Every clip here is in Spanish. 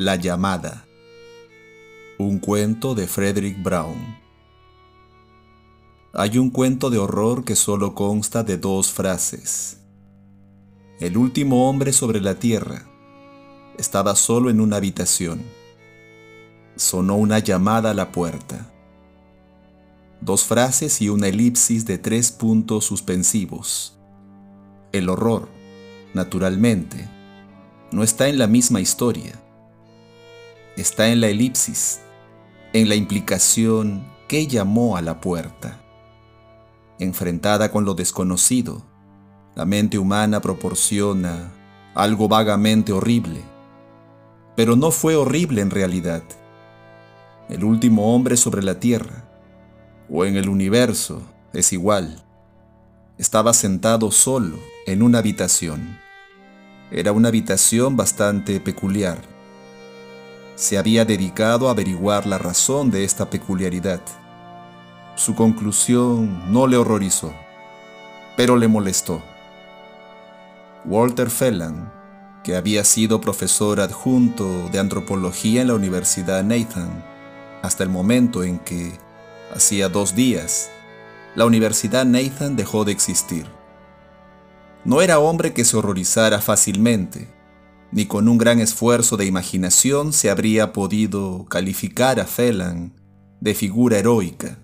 La llamada. Un cuento de Frederick Brown. Hay un cuento de horror que solo consta de dos frases. El último hombre sobre la tierra estaba solo en una habitación. Sonó una llamada a la puerta. Dos frases y una elipsis de tres puntos suspensivos. El horror, naturalmente, no está en la misma historia está en la elipsis, en la implicación que llamó a la puerta. Enfrentada con lo desconocido, la mente humana proporciona algo vagamente horrible, pero no fue horrible en realidad. El último hombre sobre la tierra, o en el universo, es igual. Estaba sentado solo en una habitación. Era una habitación bastante peculiar se había dedicado a averiguar la razón de esta peculiaridad. Su conclusión no le horrorizó, pero le molestó. Walter Phelan, que había sido profesor adjunto de antropología en la Universidad Nathan, hasta el momento en que, hacía dos días, la Universidad Nathan dejó de existir. No era hombre que se horrorizara fácilmente, ni con un gran esfuerzo de imaginación se habría podido calificar a Phelan de figura heroica.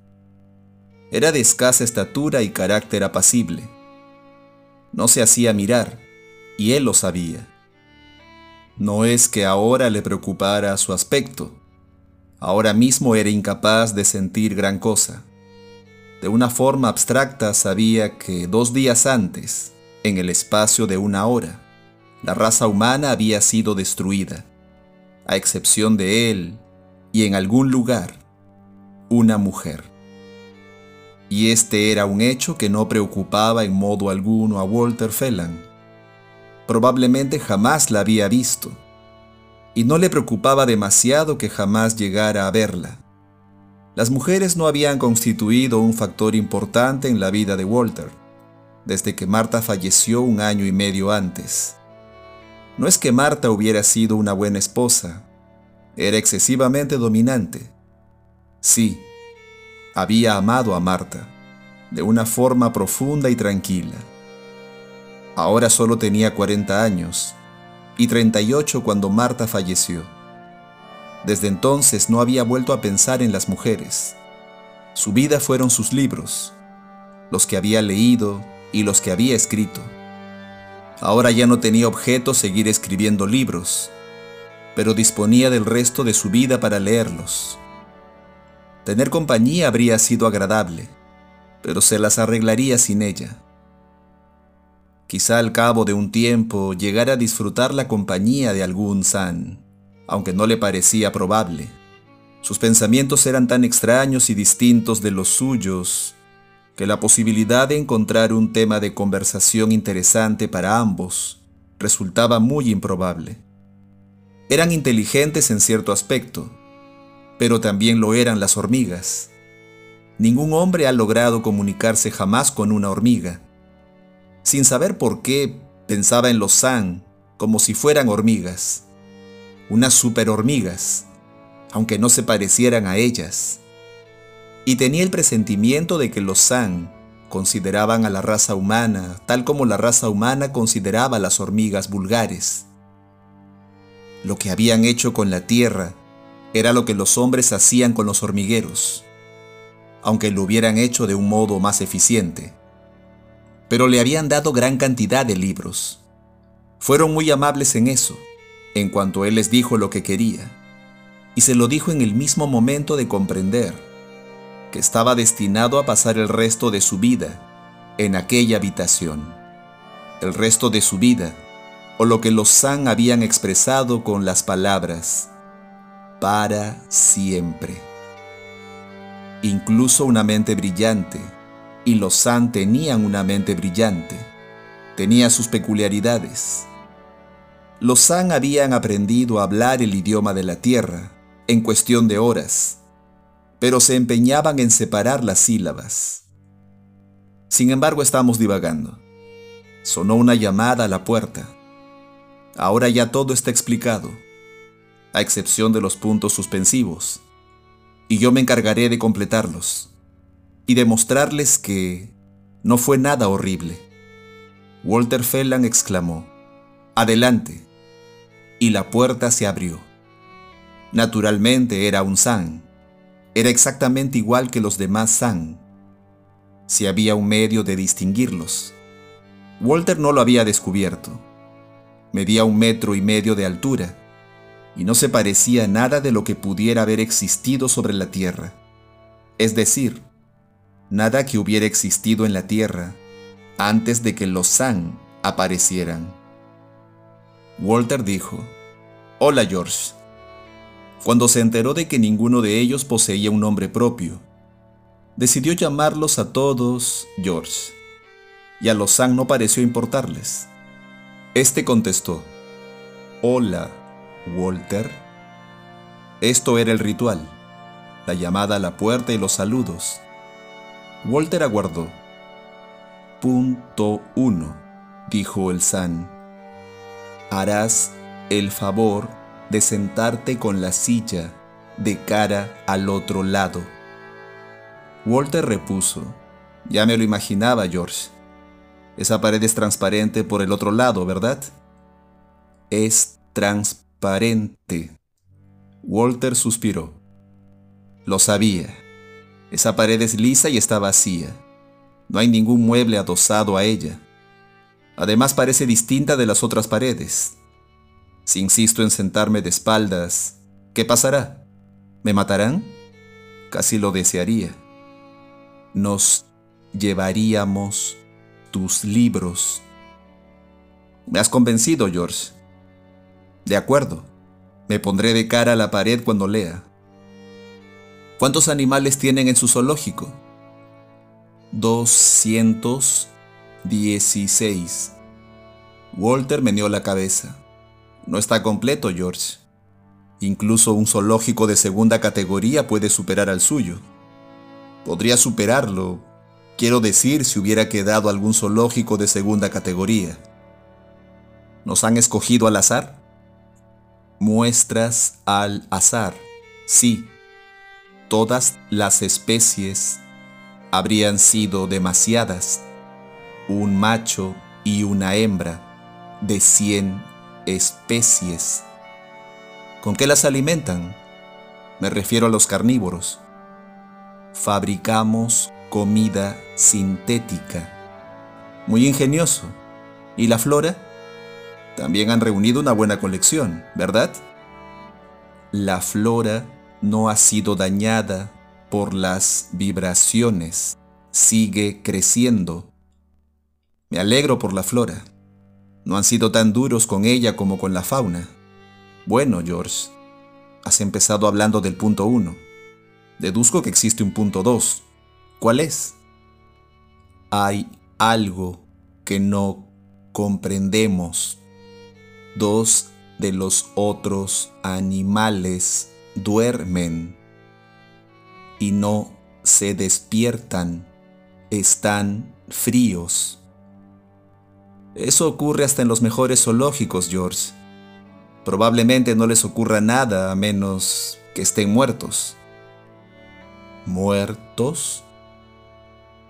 Era de escasa estatura y carácter apacible. No se hacía mirar, y él lo sabía. No es que ahora le preocupara su aspecto. Ahora mismo era incapaz de sentir gran cosa. De una forma abstracta sabía que dos días antes, en el espacio de una hora, la raza humana había sido destruida, a excepción de él y en algún lugar, una mujer. Y este era un hecho que no preocupaba en modo alguno a Walter Phelan. Probablemente jamás la había visto, y no le preocupaba demasiado que jamás llegara a verla. Las mujeres no habían constituido un factor importante en la vida de Walter, desde que Marta falleció un año y medio antes. No es que Marta hubiera sido una buena esposa, era excesivamente dominante. Sí, había amado a Marta, de una forma profunda y tranquila. Ahora solo tenía 40 años y 38 cuando Marta falleció. Desde entonces no había vuelto a pensar en las mujeres. Su vida fueron sus libros, los que había leído y los que había escrito. Ahora ya no tenía objeto seguir escribiendo libros, pero disponía del resto de su vida para leerlos. Tener compañía habría sido agradable, pero se las arreglaría sin ella. Quizá al cabo de un tiempo llegara a disfrutar la compañía de algún san, aunque no le parecía probable. Sus pensamientos eran tan extraños y distintos de los suyos que la posibilidad de encontrar un tema de conversación interesante para ambos resultaba muy improbable. Eran inteligentes en cierto aspecto, pero también lo eran las hormigas. Ningún hombre ha logrado comunicarse jamás con una hormiga. Sin saber por qué, pensaba en los San como si fueran hormigas, unas superhormigas, aunque no se parecieran a ellas y tenía el presentimiento de que los San consideraban a la raza humana tal como la raza humana consideraba a las hormigas vulgares. Lo que habían hecho con la tierra era lo que los hombres hacían con los hormigueros, aunque lo hubieran hecho de un modo más eficiente. Pero le habían dado gran cantidad de libros. Fueron muy amables en eso, en cuanto él les dijo lo que quería, y se lo dijo en el mismo momento de comprender estaba destinado a pasar el resto de su vida en aquella habitación. El resto de su vida, o lo que los San habían expresado con las palabras, para siempre. Incluso una mente brillante, y los San tenían una mente brillante, tenía sus peculiaridades. Los San habían aprendido a hablar el idioma de la tierra en cuestión de horas pero se empeñaban en separar las sílabas. Sin embargo, estamos divagando. Sonó una llamada a la puerta. Ahora ya todo está explicado. a excepción de los puntos suspensivos, y yo me encargaré de completarlos y demostrarles que no fue nada horrible. Walter Fellan exclamó, Adelante, y la puerta se abrió. Naturalmente era un San. Era exactamente igual que los demás San. Si había un medio de distinguirlos. Walter no lo había descubierto. Medía un metro y medio de altura y no se parecía nada de lo que pudiera haber existido sobre la Tierra. Es decir, nada que hubiera existido en la Tierra antes de que los San aparecieran. Walter dijo, Hola George. Cuando se enteró de que ninguno de ellos poseía un nombre propio, decidió llamarlos a todos George, y a San no pareció importarles. Este contestó, Hola, Walter. Esto era el ritual, la llamada a la puerta y los saludos. Walter aguardó. Punto 1, dijo el San. Harás el favor de sentarte con la silla de cara al otro lado. Walter repuso. Ya me lo imaginaba, George. Esa pared es transparente por el otro lado, ¿verdad? Es transparente. Walter suspiró. Lo sabía. Esa pared es lisa y está vacía. No hay ningún mueble adosado a ella. Además parece distinta de las otras paredes. Si insisto en sentarme de espaldas, ¿qué pasará? ¿Me matarán? Casi lo desearía. Nos llevaríamos tus libros. Me has convencido, George. De acuerdo. Me pondré de cara a la pared cuando lea. ¿Cuántos animales tienen en su zoológico? 216. Walter meneó la cabeza. No está completo, George. Incluso un zoológico de segunda categoría puede superar al suyo. Podría superarlo, quiero decir, si hubiera quedado algún zoológico de segunda categoría. ¿Nos han escogido al azar? Muestras al azar, sí. Todas las especies habrían sido demasiadas. Un macho y una hembra de 100 especies. ¿Con qué las alimentan? Me refiero a los carnívoros. Fabricamos comida sintética. Muy ingenioso. ¿Y la flora? También han reunido una buena colección, ¿verdad? La flora no ha sido dañada por las vibraciones. Sigue creciendo. Me alegro por la flora. No han sido tan duros con ella como con la fauna. Bueno, George, has empezado hablando del punto 1. Deduzco que existe un punto 2. ¿Cuál es? Hay algo que no comprendemos. Dos de los otros animales duermen y no se despiertan. Están fríos. Eso ocurre hasta en los mejores zoológicos, George. Probablemente no les ocurra nada a menos que estén muertos. ¿Muertos?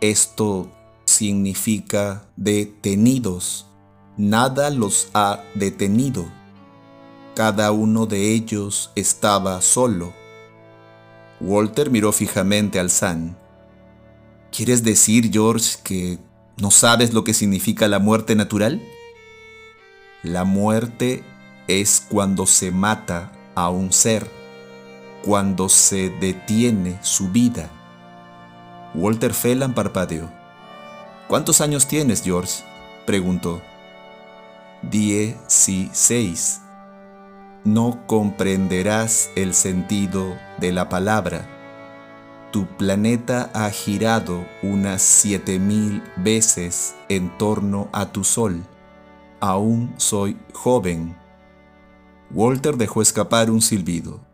Esto significa detenidos. Nada los ha detenido. Cada uno de ellos estaba solo. Walter miró fijamente al San. ¿Quieres decir, George, que ¿No sabes lo que significa la muerte natural? La muerte es cuando se mata a un ser, cuando se detiene su vida. Walter Phelan parpadeó. ¿Cuántos años tienes, George? preguntó. Dieciséis. No comprenderás el sentido de la palabra tu planeta ha girado unas 7000 veces en torno a tu Sol. Aún soy joven. Walter dejó escapar un silbido.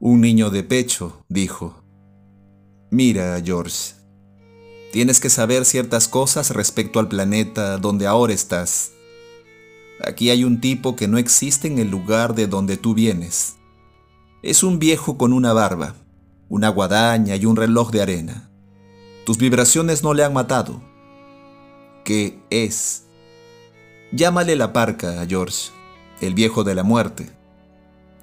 Un niño de pecho, dijo. Mira, George, tienes que saber ciertas cosas respecto al planeta donde ahora estás. Aquí hay un tipo que no existe en el lugar de donde tú vienes. Es un viejo con una barba, una guadaña y un reloj de arena. Tus vibraciones no le han matado. ¿Qué es? Llámale la parca a George, el viejo de la muerte.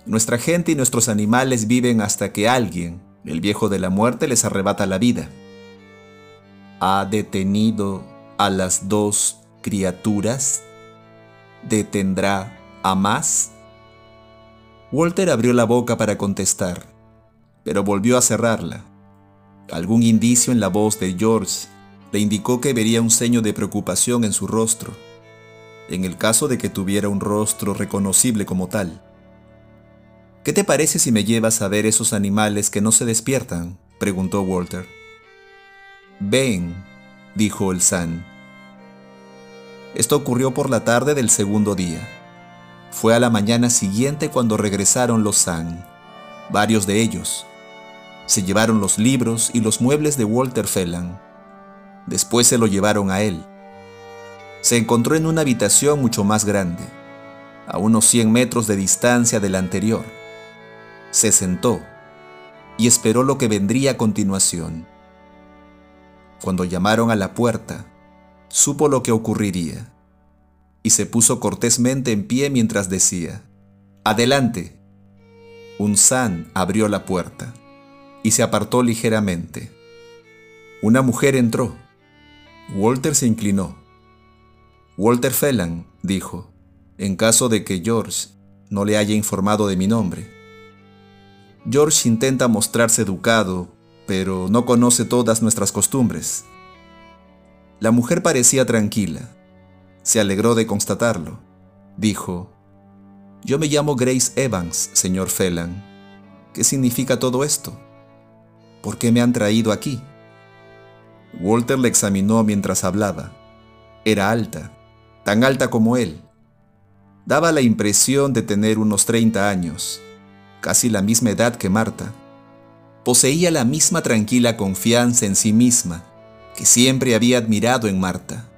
Nuestra gente y nuestros animales viven hasta que alguien, el viejo de la muerte, les arrebata la vida. ¿Ha detenido a las dos criaturas? ¿Detendrá a más? Walter abrió la boca para contestar, pero volvió a cerrarla. Algún indicio en la voz de George le indicó que vería un ceño de preocupación en su rostro, en el caso de que tuviera un rostro reconocible como tal. ¿Qué te parece si me llevas a ver esos animales que no se despiertan? preguntó Walter. Ven, dijo el San. Esto ocurrió por la tarde del segundo día. Fue a la mañana siguiente cuando regresaron los San, varios de ellos. Se llevaron los libros y los muebles de Walter Phelan. Después se lo llevaron a él. Se encontró en una habitación mucho más grande, a unos 100 metros de distancia de la anterior. Se sentó y esperó lo que vendría a continuación. Cuando llamaron a la puerta, supo lo que ocurriría y se puso cortésmente en pie mientras decía, Adelante. Un san abrió la puerta y se apartó ligeramente. Una mujer entró. Walter se inclinó. Walter Phelan, dijo, en caso de que George no le haya informado de mi nombre. George intenta mostrarse educado, pero no conoce todas nuestras costumbres. La mujer parecía tranquila se alegró de constatarlo. Dijo, Yo me llamo Grace Evans, señor Phelan. ¿Qué significa todo esto? ¿Por qué me han traído aquí? Walter le examinó mientras hablaba. Era alta, tan alta como él. Daba la impresión de tener unos 30 años, casi la misma edad que Marta. Poseía la misma tranquila confianza en sí misma que siempre había admirado en Marta.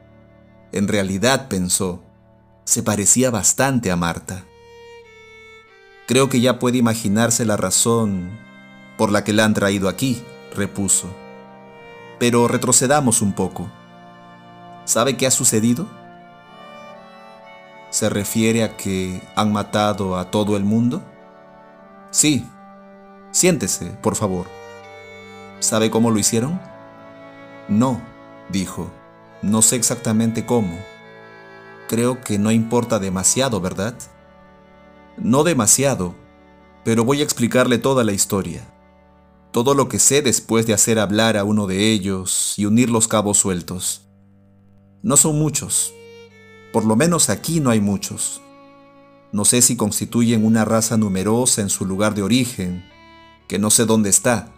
En realidad, pensó, se parecía bastante a Marta. Creo que ya puede imaginarse la razón por la que la han traído aquí, repuso. Pero retrocedamos un poco. ¿Sabe qué ha sucedido? ¿Se refiere a que han matado a todo el mundo? Sí. Siéntese, por favor. ¿Sabe cómo lo hicieron? No, dijo. No sé exactamente cómo. Creo que no importa demasiado, ¿verdad? No demasiado, pero voy a explicarle toda la historia. Todo lo que sé después de hacer hablar a uno de ellos y unir los cabos sueltos. No son muchos. Por lo menos aquí no hay muchos. No sé si constituyen una raza numerosa en su lugar de origen, que no sé dónde está,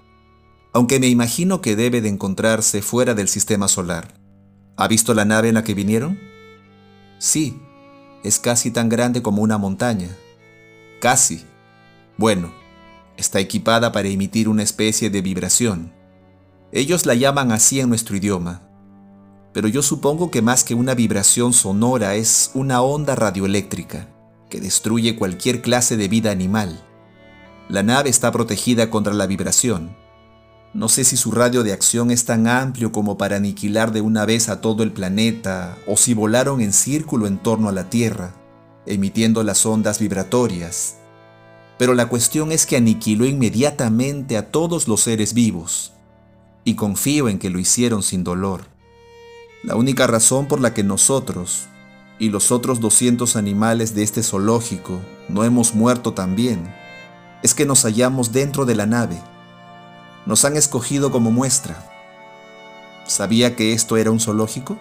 aunque me imagino que debe de encontrarse fuera del sistema solar. ¿Ha visto la nave en la que vinieron? Sí, es casi tan grande como una montaña. Casi. Bueno, está equipada para emitir una especie de vibración. Ellos la llaman así en nuestro idioma. Pero yo supongo que más que una vibración sonora es una onda radioeléctrica que destruye cualquier clase de vida animal. La nave está protegida contra la vibración no sé si su radio de acción es tan amplio como para aniquilar de una vez a todo el planeta, o si volaron en círculo en torno a la Tierra, emitiendo las ondas vibratorias. Pero la cuestión es que aniquiló inmediatamente a todos los seres vivos, y confío en que lo hicieron sin dolor. La única razón por la que nosotros y los otros 200 animales de este zoológico no hemos muerto también es que nos hallamos dentro de la nave nos han escogido como muestra. ¿Sabía que esto era un zoológico?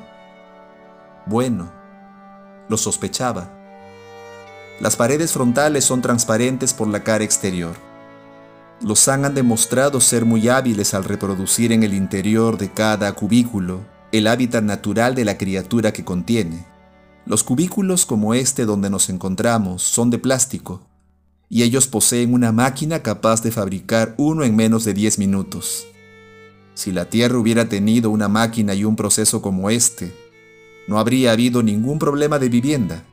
Bueno, lo sospechaba. Las paredes frontales son transparentes por la cara exterior. Los han demostrado ser muy hábiles al reproducir en el interior de cada cubículo el hábitat natural de la criatura que contiene. Los cubículos como este donde nos encontramos son de plástico, y ellos poseen una máquina capaz de fabricar uno en menos de 10 minutos. Si la Tierra hubiera tenido una máquina y un proceso como este, no habría habido ningún problema de vivienda.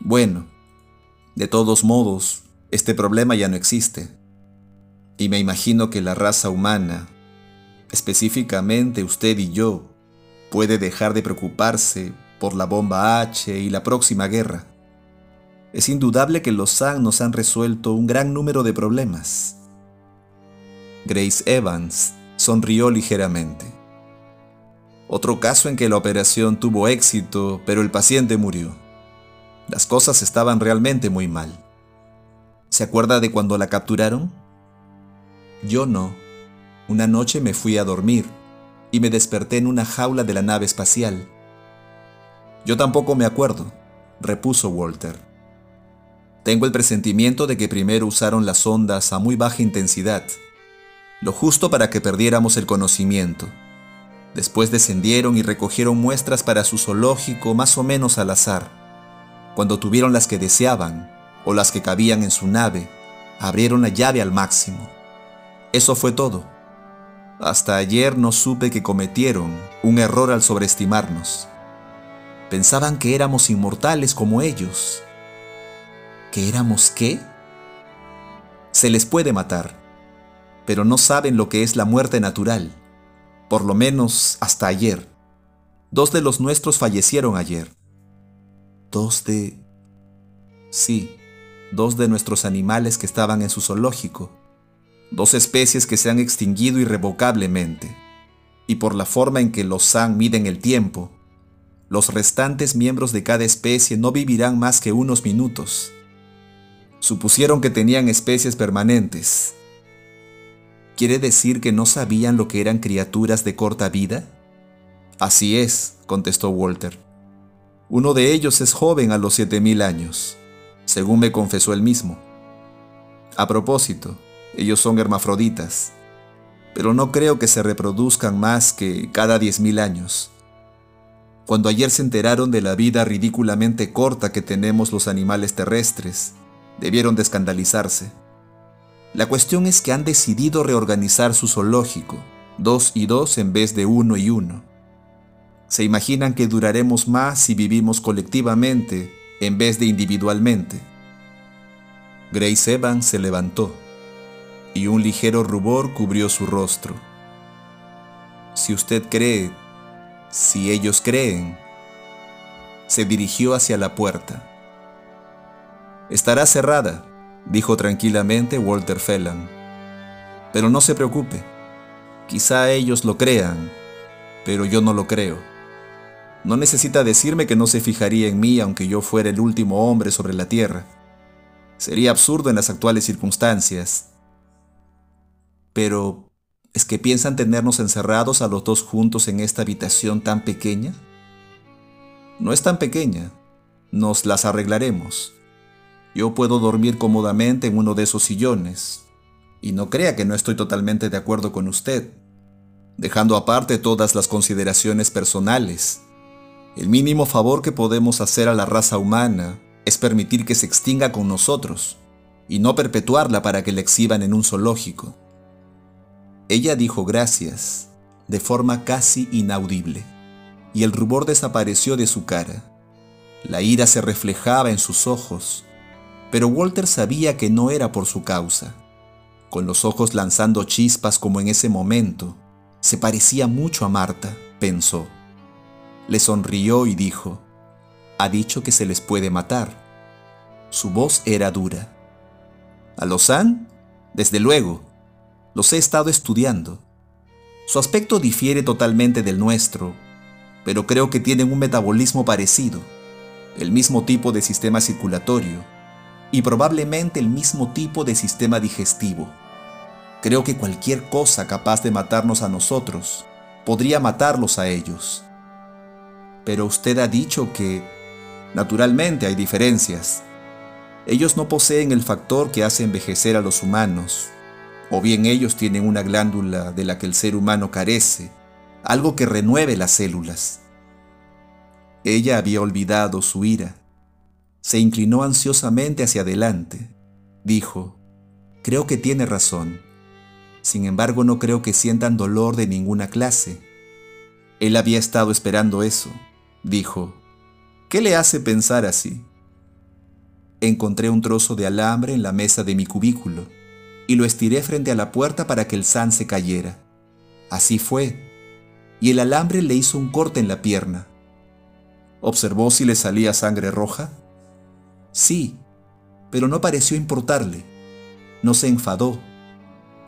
Bueno, de todos modos, este problema ya no existe. Y me imagino que la raza humana, específicamente usted y yo, puede dejar de preocuparse por la bomba H y la próxima guerra. Es indudable que los SAN nos han resuelto un gran número de problemas. Grace Evans sonrió ligeramente. Otro caso en que la operación tuvo éxito, pero el paciente murió. Las cosas estaban realmente muy mal. ¿Se acuerda de cuando la capturaron? Yo no. Una noche me fui a dormir y me desperté en una jaula de la nave espacial. Yo tampoco me acuerdo, repuso Walter. Tengo el presentimiento de que primero usaron las ondas a muy baja intensidad, lo justo para que perdiéramos el conocimiento. Después descendieron y recogieron muestras para su zoológico más o menos al azar. Cuando tuvieron las que deseaban, o las que cabían en su nave, abrieron la llave al máximo. Eso fue todo. Hasta ayer no supe que cometieron un error al sobreestimarnos. Pensaban que éramos inmortales como ellos ¿Que éramos qué? Se les puede matar, pero no saben lo que es la muerte natural, por lo menos hasta ayer. Dos de los nuestros fallecieron ayer. Dos de... Sí, dos de nuestros animales que estaban en su zoológico. Dos especies que se han extinguido irrevocablemente. Y por la forma en que los San miden el tiempo, los restantes miembros de cada especie no vivirán más que unos minutos supusieron que tenían especies permanentes. ¿Quiere decir que no sabían lo que eran criaturas de corta vida? Así es, contestó Walter. Uno de ellos es joven a los 7000 años, según me confesó él mismo. A propósito, ellos son hermafroditas, pero no creo que se reproduzcan más que cada 10.000 años. Cuando ayer se enteraron de la vida ridículamente corta que tenemos los animales terrestres, debieron de escandalizarse. La cuestión es que han decidido reorganizar su zoológico, dos y dos en vez de uno y uno. Se imaginan que duraremos más si vivimos colectivamente en vez de individualmente. Grace Evans se levantó y un ligero rubor cubrió su rostro. Si usted cree, si ellos creen, se dirigió hacia la puerta. Estará cerrada, dijo tranquilamente Walter Phelan. Pero no se preocupe. Quizá ellos lo crean, pero yo no lo creo. No necesita decirme que no se fijaría en mí aunque yo fuera el último hombre sobre la Tierra. Sería absurdo en las actuales circunstancias. Pero, ¿es que piensan tenernos encerrados a los dos juntos en esta habitación tan pequeña? No es tan pequeña. Nos las arreglaremos. Yo puedo dormir cómodamente en uno de esos sillones. Y no crea que no estoy totalmente de acuerdo con usted. Dejando aparte todas las consideraciones personales, el mínimo favor que podemos hacer a la raza humana es permitir que se extinga con nosotros y no perpetuarla para que la exhiban en un zoológico. Ella dijo gracias, de forma casi inaudible, y el rubor desapareció de su cara. La ira se reflejaba en sus ojos pero Walter sabía que no era por su causa. Con los ojos lanzando chispas como en ese momento, se parecía mucho a Marta, pensó. Le sonrió y dijo, ha dicho que se les puede matar. Su voz era dura. ¿A los han? Desde luego. Los he estado estudiando. Su aspecto difiere totalmente del nuestro, pero creo que tienen un metabolismo parecido, el mismo tipo de sistema circulatorio, y probablemente el mismo tipo de sistema digestivo. Creo que cualquier cosa capaz de matarnos a nosotros podría matarlos a ellos. Pero usted ha dicho que, naturalmente, hay diferencias. Ellos no poseen el factor que hace envejecer a los humanos, o bien ellos tienen una glándula de la que el ser humano carece, algo que renueve las células. Ella había olvidado su ira se inclinó ansiosamente hacia adelante. Dijo, creo que tiene razón. Sin embargo, no creo que sientan dolor de ninguna clase. Él había estado esperando eso. Dijo, ¿qué le hace pensar así? encontré un trozo de alambre en la mesa de mi cubículo y lo estiré frente a la puerta para que el san se cayera. Así fue, y el alambre le hizo un corte en la pierna. ¿Observó si le salía sangre roja? Sí, pero no pareció importarle. No se enfadó.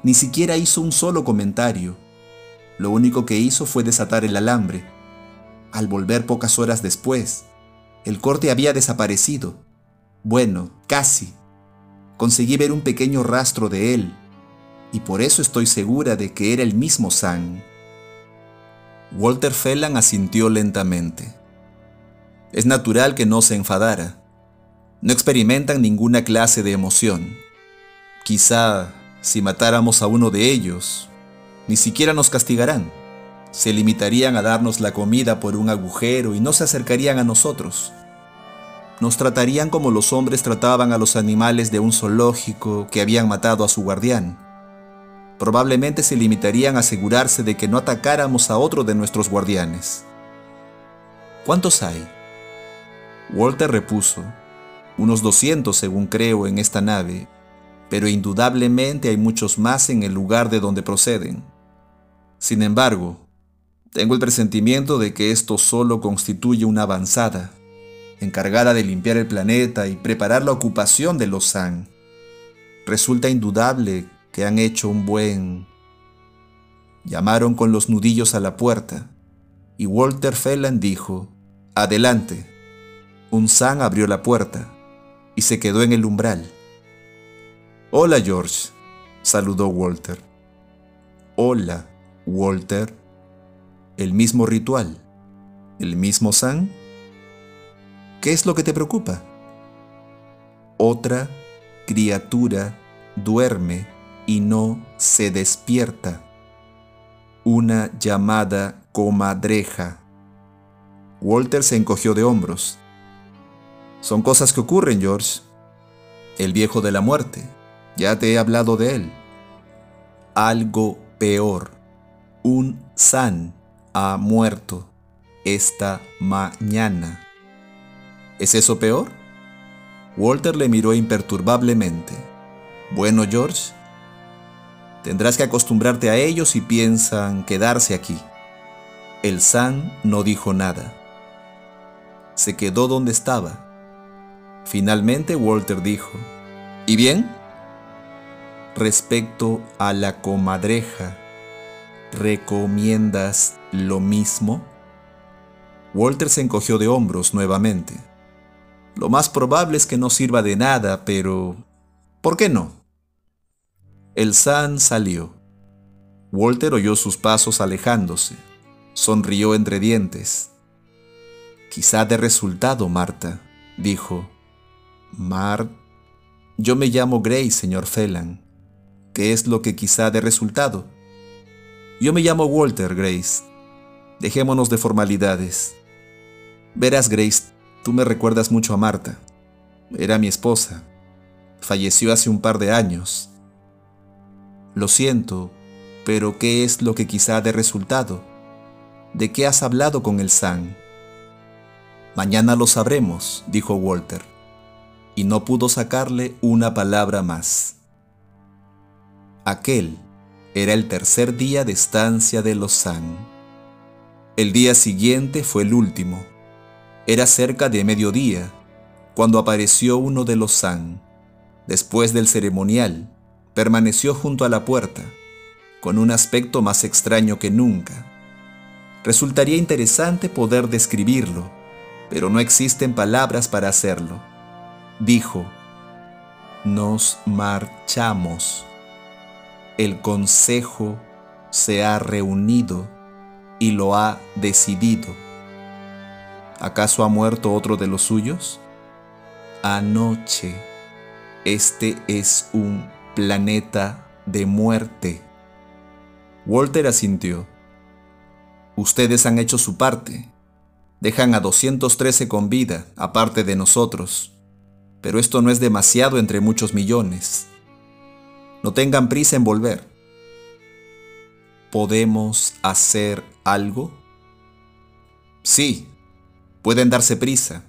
Ni siquiera hizo un solo comentario. Lo único que hizo fue desatar el alambre. Al volver pocas horas después, el corte había desaparecido. Bueno, casi. Conseguí ver un pequeño rastro de él, y por eso estoy segura de que era el mismo Sam. Walter Phelan asintió lentamente. Es natural que no se enfadara. No experimentan ninguna clase de emoción. Quizá si matáramos a uno de ellos, ni siquiera nos castigarán. Se limitarían a darnos la comida por un agujero y no se acercarían a nosotros. Nos tratarían como los hombres trataban a los animales de un zoológico que habían matado a su guardián. Probablemente se limitarían a asegurarse de que no atacáramos a otro de nuestros guardianes. ¿Cuántos hay? Walter repuso, unos 200 según creo en esta nave, pero indudablemente hay muchos más en el lugar de donde proceden. Sin embargo, tengo el presentimiento de que esto solo constituye una avanzada, encargada de limpiar el planeta y preparar la ocupación de los San. Resulta indudable que han hecho un buen... Llamaron con los nudillos a la puerta, y Walter Phelan dijo, Adelante. Un San abrió la puerta y se quedó en el umbral. Hola George, saludó Walter. Hola, Walter. El mismo ritual. ¿El mismo San? ¿Qué es lo que te preocupa? Otra criatura duerme y no se despierta. Una llamada comadreja. Walter se encogió de hombros. Son cosas que ocurren, George. El viejo de la muerte. Ya te he hablado de él. Algo peor. Un san ha muerto esta mañana. ¿Es eso peor? Walter le miró imperturbablemente. Bueno, George, tendrás que acostumbrarte a ellos y piensan quedarse aquí. El San no dijo nada. Se quedó donde estaba. Finalmente Walter dijo, ¿Y bien? Respecto a la comadreja, ¿recomiendas lo mismo? Walter se encogió de hombros nuevamente. Lo más probable es que no sirva de nada, pero... ¿Por qué no? El San salió. Walter oyó sus pasos alejándose. Sonrió entre dientes. Quizá de resultado, Marta, dijo. Mart. Yo me llamo Grace, señor Phelan. ¿Qué es lo que quizá de resultado? Yo me llamo Walter, Grace. Dejémonos de formalidades. Verás, Grace, Tú me recuerdas mucho a Marta. Era mi esposa. Falleció hace un par de años. Lo siento, pero ¿qué es lo que quizá de resultado? ¿De qué has hablado con el San? Mañana lo sabremos, dijo Walter, y no pudo sacarle una palabra más. Aquel era el tercer día de estancia de los San. El día siguiente fue el último. Era cerca de mediodía cuando apareció uno de los San. Después del ceremonial, permaneció junto a la puerta, con un aspecto más extraño que nunca. Resultaría interesante poder describirlo, pero no existen palabras para hacerlo. Dijo, nos marchamos. El consejo se ha reunido y lo ha decidido. ¿Acaso ha muerto otro de los suyos? Anoche. Este es un planeta de muerte. Walter asintió. Ustedes han hecho su parte. Dejan a 213 con vida, aparte de nosotros. Pero esto no es demasiado entre muchos millones. No tengan prisa en volver. ¿Podemos hacer algo? Sí, Pueden darse prisa.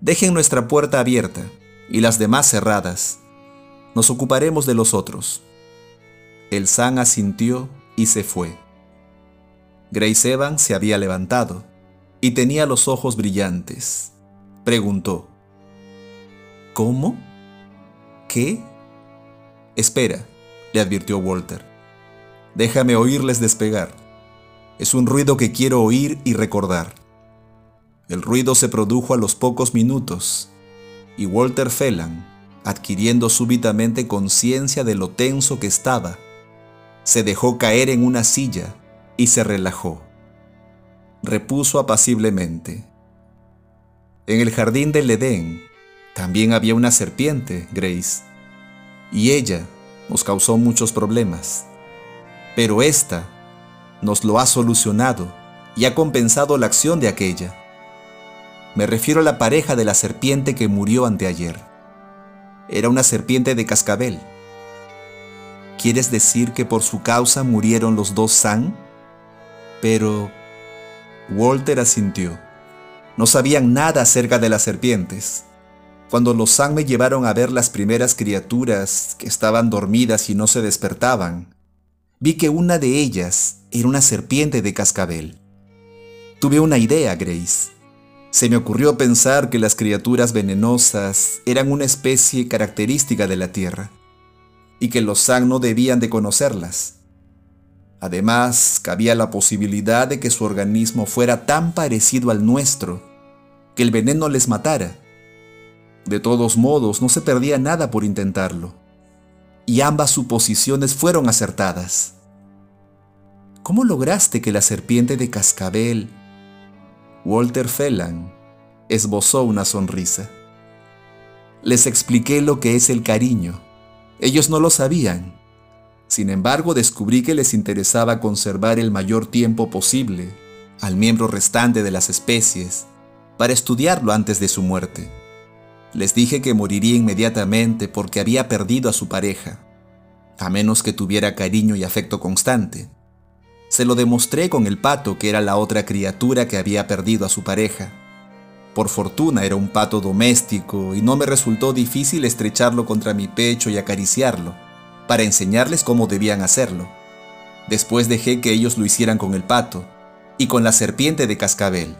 Dejen nuestra puerta abierta y las demás cerradas. Nos ocuparemos de los otros. El San asintió y se fue. Grace Evans se había levantado y tenía los ojos brillantes. Preguntó, ¿Cómo? ¿Qué? Espera, le advirtió Walter. Déjame oírles despegar. Es un ruido que quiero oír y recordar. El ruido se produjo a los pocos minutos y Walter Phelan, adquiriendo súbitamente conciencia de lo tenso que estaba, se dejó caer en una silla y se relajó. Repuso apaciblemente. En el jardín del Edén también había una serpiente, Grace, y ella nos causó muchos problemas. Pero esta nos lo ha solucionado y ha compensado la acción de aquella. Me refiero a la pareja de la serpiente que murió anteayer. Era una serpiente de cascabel. ¿Quieres decir que por su causa murieron los dos San? Pero Walter asintió. No sabían nada acerca de las serpientes. Cuando los San me llevaron a ver las primeras criaturas que estaban dormidas y no se despertaban, vi que una de ellas era una serpiente de cascabel. Tuve una idea, Grace. Se me ocurrió pensar que las criaturas venenosas eran una especie característica de la Tierra y que los San no debían de conocerlas. Además, cabía la posibilidad de que su organismo fuera tan parecido al nuestro que el veneno les matara. De todos modos, no se perdía nada por intentarlo, y ambas suposiciones fueron acertadas. ¿Cómo lograste que la serpiente de cascabel Walter Phelan esbozó una sonrisa. Les expliqué lo que es el cariño. Ellos no lo sabían. Sin embargo, descubrí que les interesaba conservar el mayor tiempo posible al miembro restante de las especies para estudiarlo antes de su muerte. Les dije que moriría inmediatamente porque había perdido a su pareja, a menos que tuviera cariño y afecto constante. Se lo demostré con el pato que era la otra criatura que había perdido a su pareja. Por fortuna era un pato doméstico y no me resultó difícil estrecharlo contra mi pecho y acariciarlo, para enseñarles cómo debían hacerlo. Después dejé que ellos lo hicieran con el pato y con la serpiente de cascabel.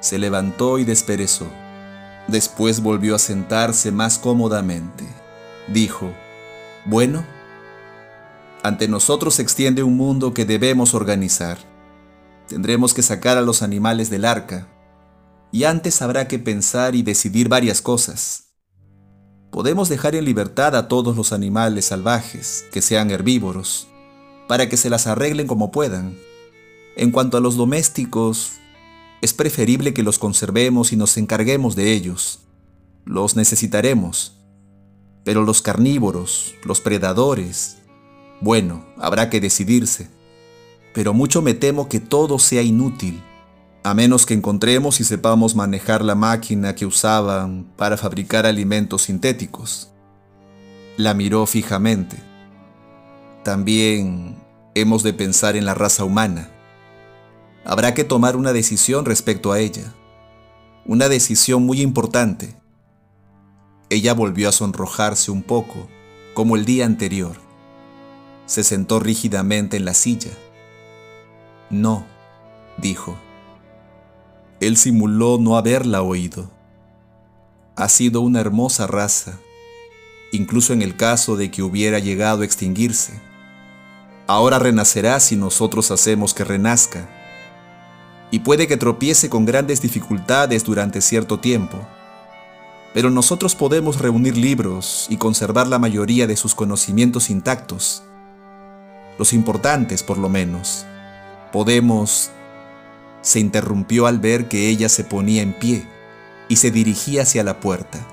Se levantó y desperezó. Después volvió a sentarse más cómodamente. Dijo, bueno, ante nosotros se extiende un mundo que debemos organizar. Tendremos que sacar a los animales del arca, y antes habrá que pensar y decidir varias cosas. Podemos dejar en libertad a todos los animales salvajes, que sean herbívoros, para que se las arreglen como puedan. En cuanto a los domésticos, es preferible que los conservemos y nos encarguemos de ellos. Los necesitaremos. Pero los carnívoros, los predadores, bueno, habrá que decidirse. Pero mucho me temo que todo sea inútil, a menos que encontremos y sepamos manejar la máquina que usaban para fabricar alimentos sintéticos. La miró fijamente. También hemos de pensar en la raza humana. Habrá que tomar una decisión respecto a ella. Una decisión muy importante. Ella volvió a sonrojarse un poco, como el día anterior. Se sentó rígidamente en la silla. No, dijo. Él simuló no haberla oído. Ha sido una hermosa raza, incluso en el caso de que hubiera llegado a extinguirse. Ahora renacerá si nosotros hacemos que renazca. Y puede que tropiece con grandes dificultades durante cierto tiempo. Pero nosotros podemos reunir libros y conservar la mayoría de sus conocimientos intactos los importantes por lo menos. Podemos... Se interrumpió al ver que ella se ponía en pie y se dirigía hacia la puerta.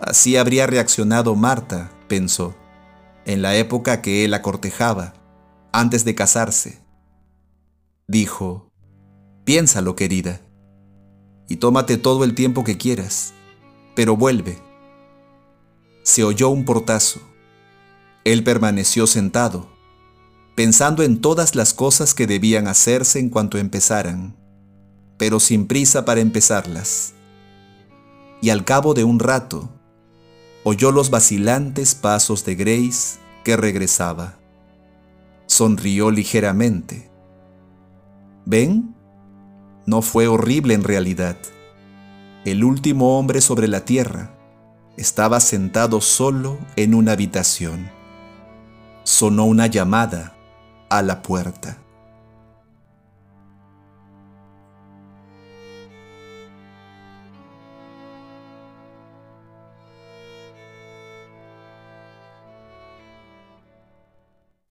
Así habría reaccionado Marta, pensó, en la época que él la cortejaba, antes de casarse. Dijo, piénsalo querida, y tómate todo el tiempo que quieras, pero vuelve. Se oyó un portazo. Él permaneció sentado, pensando en todas las cosas que debían hacerse en cuanto empezaran, pero sin prisa para empezarlas. y al cabo de un rato oyó los vacilantes pasos de Grace que regresaba. Sonrió ligeramente. ¿Ven? No fue horrible en realidad. El último hombre sobre la tierra estaba sentado solo en una habitación. Sonó una llamada a la puerta.